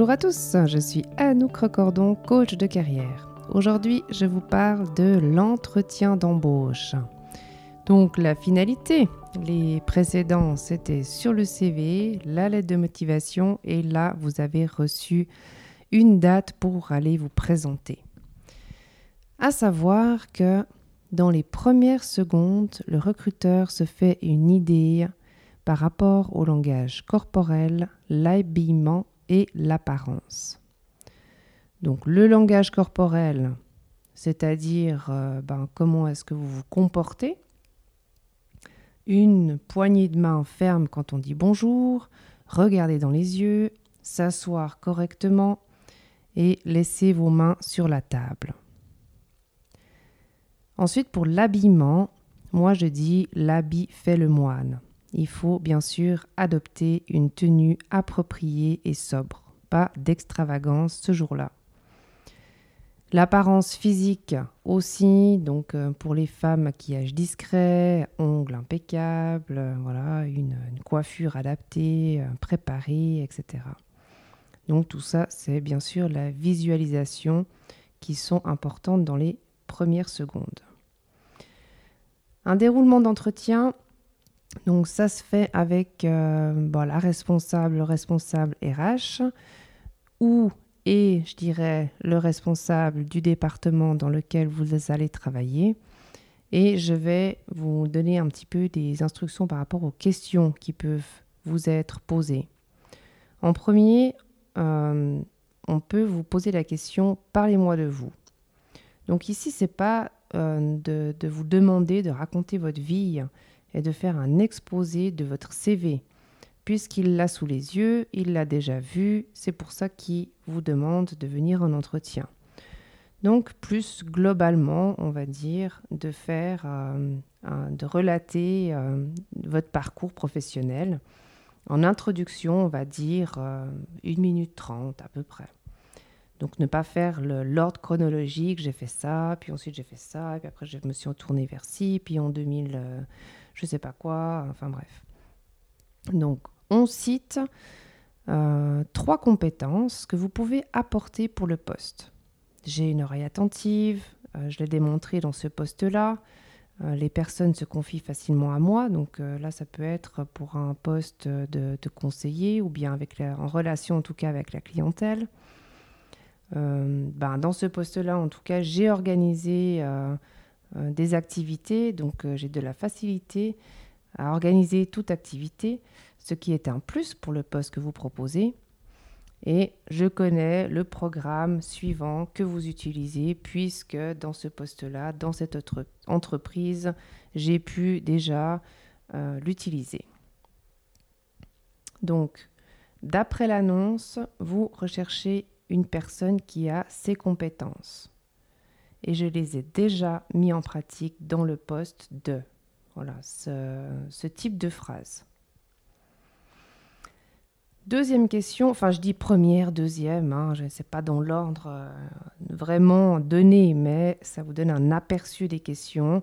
Bonjour à tous, je suis Anouk Recordon, coach de carrière. Aujourd'hui, je vous parle de l'entretien d'embauche. Donc la finalité, les précédents, c'était sur le CV, la lettre de motivation et là, vous avez reçu une date pour aller vous présenter. À savoir que dans les premières secondes, le recruteur se fait une idée par rapport au langage corporel, l'habillement et l'apparence. Donc le langage corporel, c'est-à-dire euh, ben, comment est-ce que vous vous comportez, une poignée de main ferme quand on dit bonjour, regarder dans les yeux, s'asseoir correctement et laisser vos mains sur la table. Ensuite, pour l'habillement, moi je dis l'habit fait le moine. Il faut bien sûr adopter une tenue appropriée et sobre, pas d'extravagance ce jour-là. L'apparence physique aussi, donc euh, pour les femmes, maquillage discret, ongles impeccables, euh, voilà, une, coiffure adaptée, euh, préparée, etc. Donc tout ça, c'est bien sûr la visualisation qui sont importantes dans les premières secondes. Un déroulement d'entretien, donc ça se fait avec la responsable, le responsable RH ou et, je dirais, le responsable du département dans lequel vous allez travailler. Et je vais vous donner un petit peu des instructions par rapport aux questions qui peuvent vous être posées. En premier, euh, on peut vous poser la question Parlez-moi de vous. Donc ici, ce n'est pas euh, de, vous demander de raconter votre vie et de faire un exposé de votre CV puisqu'il l'a sous les yeux, il l'a déjà vu, c'est pour ça qu'il vous demande de venir en entretien. Donc plus globalement, on va dire, de faire, euh, de relater euh, votre parcours professionnel. En introduction, on va dire 1 minute 30 à peu près. Donc ne pas faire l'ordre chronologique, j'ai fait ça, puis ensuite j'ai fait ça, puis après je me suis retournée vers ci, puis en 2000, euh, je sais pas quoi, enfin bref. Donc on cite euh, trois compétences que vous pouvez apporter pour le poste. J'ai une oreille attentive, euh, je l'ai démontré dans ce poste-là. Euh, les personnes se confient facilement à moi, donc là ça peut être pour un poste de, conseiller ou bien avec en relation en tout cas avec la clientèle. Ben, dans ce poste-là, en tout cas, j'ai organisé des activités, donc j'ai de la facilité à organiser toute activité ce qui est un plus pour le poste que vous proposez. Et je connais le programme suivant que vous utilisez puisque dans ce poste-là, dans cette autre entreprise, j'ai pu déjà euh, l'utiliser. Donc, d'après l'annonce, vous recherchez une personne qui a ces compétences. Et je les ai déjà mis en pratique dans le poste de. Voilà, ce type de phrase. Deuxième question, enfin je dis première, deuxième, hein, je ne sais pas dans l'ordre euh, vraiment donné, mais ça vous donne un aperçu des questions.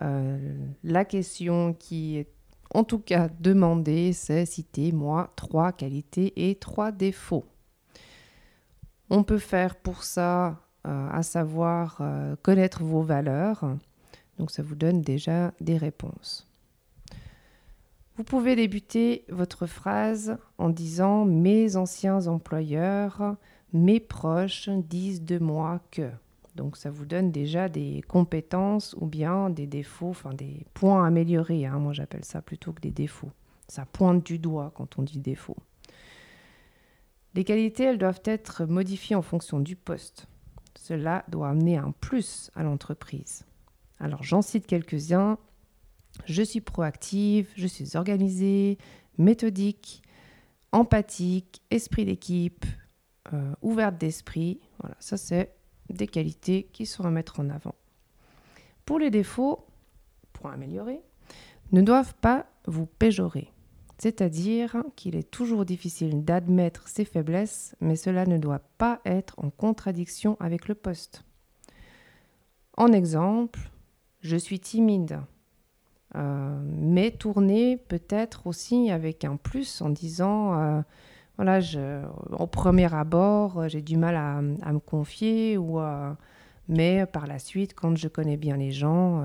Euh, la question qui est en tout cas demandée, c'est citer moi trois qualités et trois défauts. On peut faire pour ça, à savoir connaître vos valeurs. Donc ça vous donne déjà des réponses. Vous pouvez débuter votre phrase en disant Mes anciens employeurs, mes proches disent de moi que. Donc ça vous donne déjà des compétences ou bien des défauts, enfin des points améliorés. Hein. Moi j'appelle ça plutôt que des défauts. Ça pointe du doigt quand on dit défaut. Les qualités, elles doivent être modifiées en fonction du poste. Cela doit amener un plus à l'entreprise. Alors j'en cite quelques-uns je suis proactive, je suis organisée, méthodique, empathique, esprit d'équipe, euh, ouverte d'esprit. Voilà, ça c'est des qualités qui sont à mettre en avant. Pour les défauts, pour améliorer, ne doivent pas vous péjorer. C'est-à-dire qu'il est toujours difficile d'admettre ses faiblesses, mais cela ne doit pas être en contradiction avec le poste. En exemple, je suis timide, euh, mais tourner peut-être aussi avec un plus en disant euh, voilà, au premier abord, j'ai du mal à, me confier, ou, mais par la suite, quand je connais bien les gens,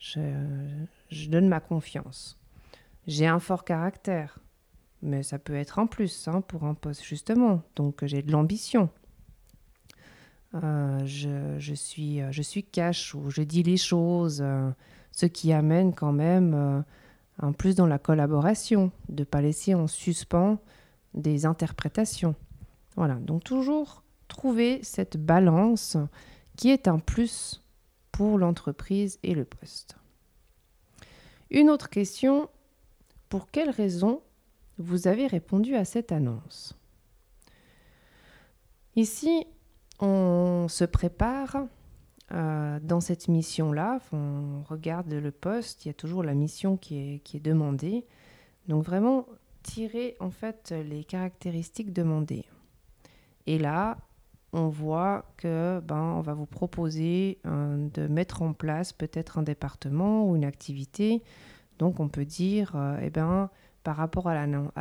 je donne ma confiance. J'ai un fort caractère, mais ça peut être en plus hein, pour un poste justement. Donc j'ai de l'ambition. Euh, je, suis, je suis cash ou je dis les choses, euh, ce qui amène quand même euh, un plus dans la collaboration, de ne pas laisser en suspens des interprétations. Voilà, donc toujours trouver cette balance qui est un plus pour l'entreprise et le poste. Une autre question, pour quelle raison vous avez répondu à cette annonce? Ici, on se prépare euh, dans cette mission-là. On regarde le poste, il y a toujours la mission qui est, qui est demandée. Donc vraiment, tirer en fait les caractéristiques demandées. Et là, on voit que ben, on va vous proposer euh, de mettre en place peut-être un département ou une activité. Donc on peut dire, euh, eh ben, par rapport à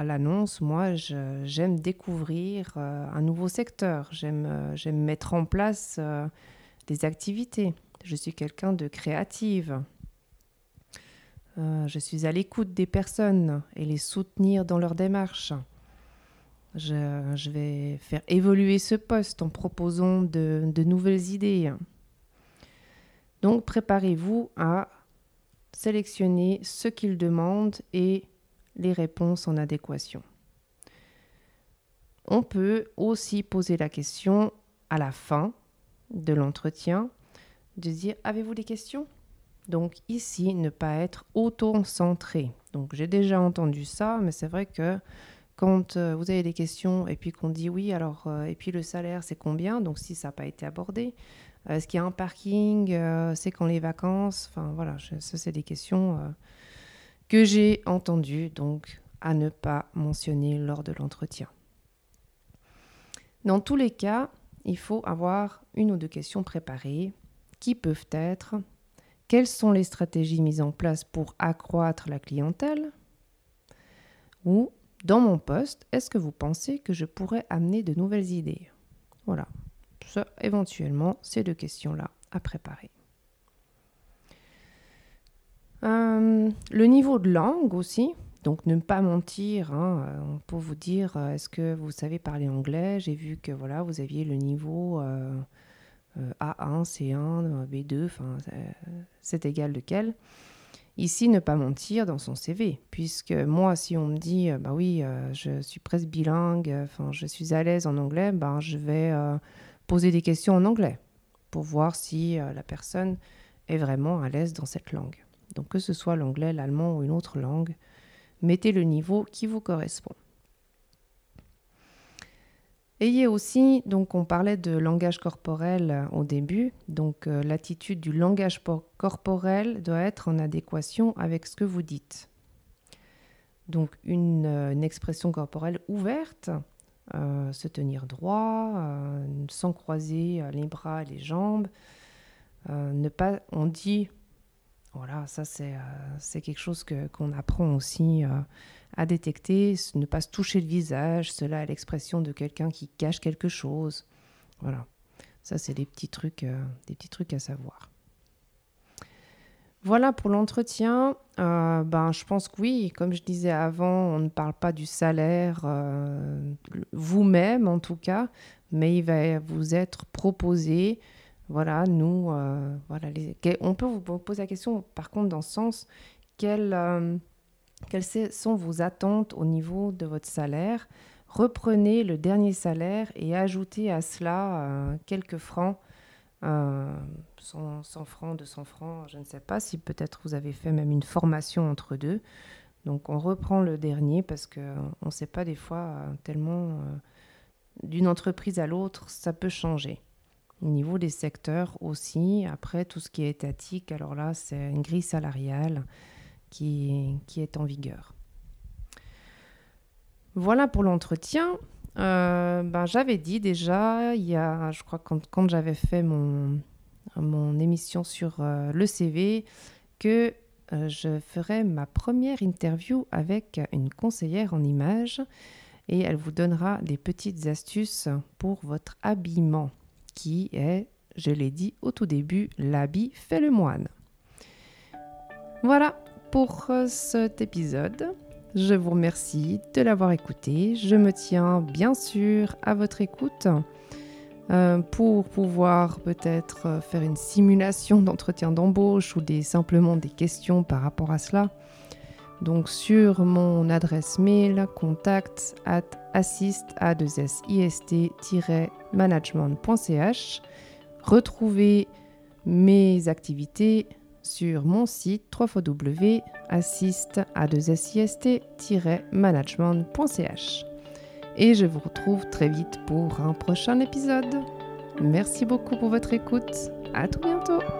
l'annonce, moi, j'aime découvrir euh, un nouveau secteur. J'aime mettre en place des activités. Je suis quelqu'un de créative. je suis à l'écoute des personnes et les soutenir dans leur démarche. Je, vais faire évoluer ce poste en proposant de, nouvelles idées. Donc préparez-vous à sélectionner ce qu'il demande et les réponses en adéquation. On peut aussi poser la question à la fin de l'entretien de dire avez-vous des questions? Donc ici, ne pas être auto-centré. Donc j'ai déjà entendu ça, mais c'est vrai que quand euh, vous avez des questions et puis qu'on dit oui, alors, euh, et puis le salaire, c'est combien? Donc si ça n'a pas été abordé, est-ce qu'il y a un parking C'est quand les vacances? Enfin voilà, ça, c'est des questions que j'ai entendues, donc à ne pas mentionner lors de l'entretien. Dans tous les cas, il faut avoir une ou deux questions préparées qui peuvent être quelles sont les stratégies mises en place pour accroître la clientèle? Ou dans mon poste, est-ce que vous pensez que je pourrais amener de nouvelles idées? Voilà. Ça, éventuellement, ces deux questions-là à préparer. Euh, le niveau de langue aussi, donc ne pas mentir. Hein, euh, peut vous dire, euh, est-ce que vous savez parler anglais? J'ai vu que voilà, vous aviez le niveau A1, C1, B2, enfin, c'est égal de quel. Ici, ne pas mentir dans son CV, puisque moi, si on me dit, bah oui, je suis presque bilingue, enfin, je suis à l'aise en anglais, bah, je vais poser des questions en anglais pour voir si la personne est vraiment à l'aise dans cette langue. Donc, que ce soit l'anglais, l'allemand ou une autre langue, mettez le niveau qui vous correspond. Ayez aussi, donc on parlait de langage corporel euh, au début, donc euh, l'attitude du langage corporel doit être en adéquation avec ce que vous dites. Donc une, euh, expression corporelle ouverte, se tenir droit, sans croiser les bras et les jambes, ne pas, on dit, voilà, ça c'est quelque chose qu'on apprend aussi à détecter, ne pas se toucher le visage, cela est l'expression de quelqu'un qui cache quelque chose. Voilà, ça c'est des petits trucs, euh, des petits trucs à savoir. Voilà pour l'entretien. Euh, ben, je pense que oui, comme je disais avant, on ne parle pas du salaire euh, vous-même en tout cas, mais il va vous être proposé. Voilà, nous, voilà, on peut vous poser la question, par contre, dans ce sens, quel, quelles sont vos attentes au niveau de votre salaire? Reprenez le dernier salaire et ajoutez à cela euh, quelques francs, 100, euh, francs, 200 francs, je ne sais pas si peut-être vous avez fait même une formation entre deux. Donc on reprend le dernier parce qu'on ne sait pas des fois euh, tellement d'une entreprise à l'autre, ça peut changer. Au niveau des secteurs aussi, après tout ce qui est étatique, alors là c'est une grille salariale qui, est en vigueur. Voilà pour l'entretien. Euh, ben, j'avais dit déjà, il y a, je crois, quand, j'avais fait mon, mon émission sur euh, le CV, que euh, je ferais ma première interview avec une conseillère en images. et elle vous donnera des petites astuces pour votre habillement qui est, je l'ai dit au tout début, l'habit fait le moine. Voilà pour cet épisode. Je vous remercie de l'avoir écouté. Je me tiens bien sûr à votre écoute euh, pour pouvoir peut-être euh, faire une simulation d'entretien d'embauche ou simplement des questions par rapport à cela. Donc sur mon adresse mail contact at assist a 2 managementch retrouvez mes activités sur mon site www.assist a 2 managementch Et je vous retrouve très vite pour un prochain épisode. Merci beaucoup pour votre écoute. À tout bientôt.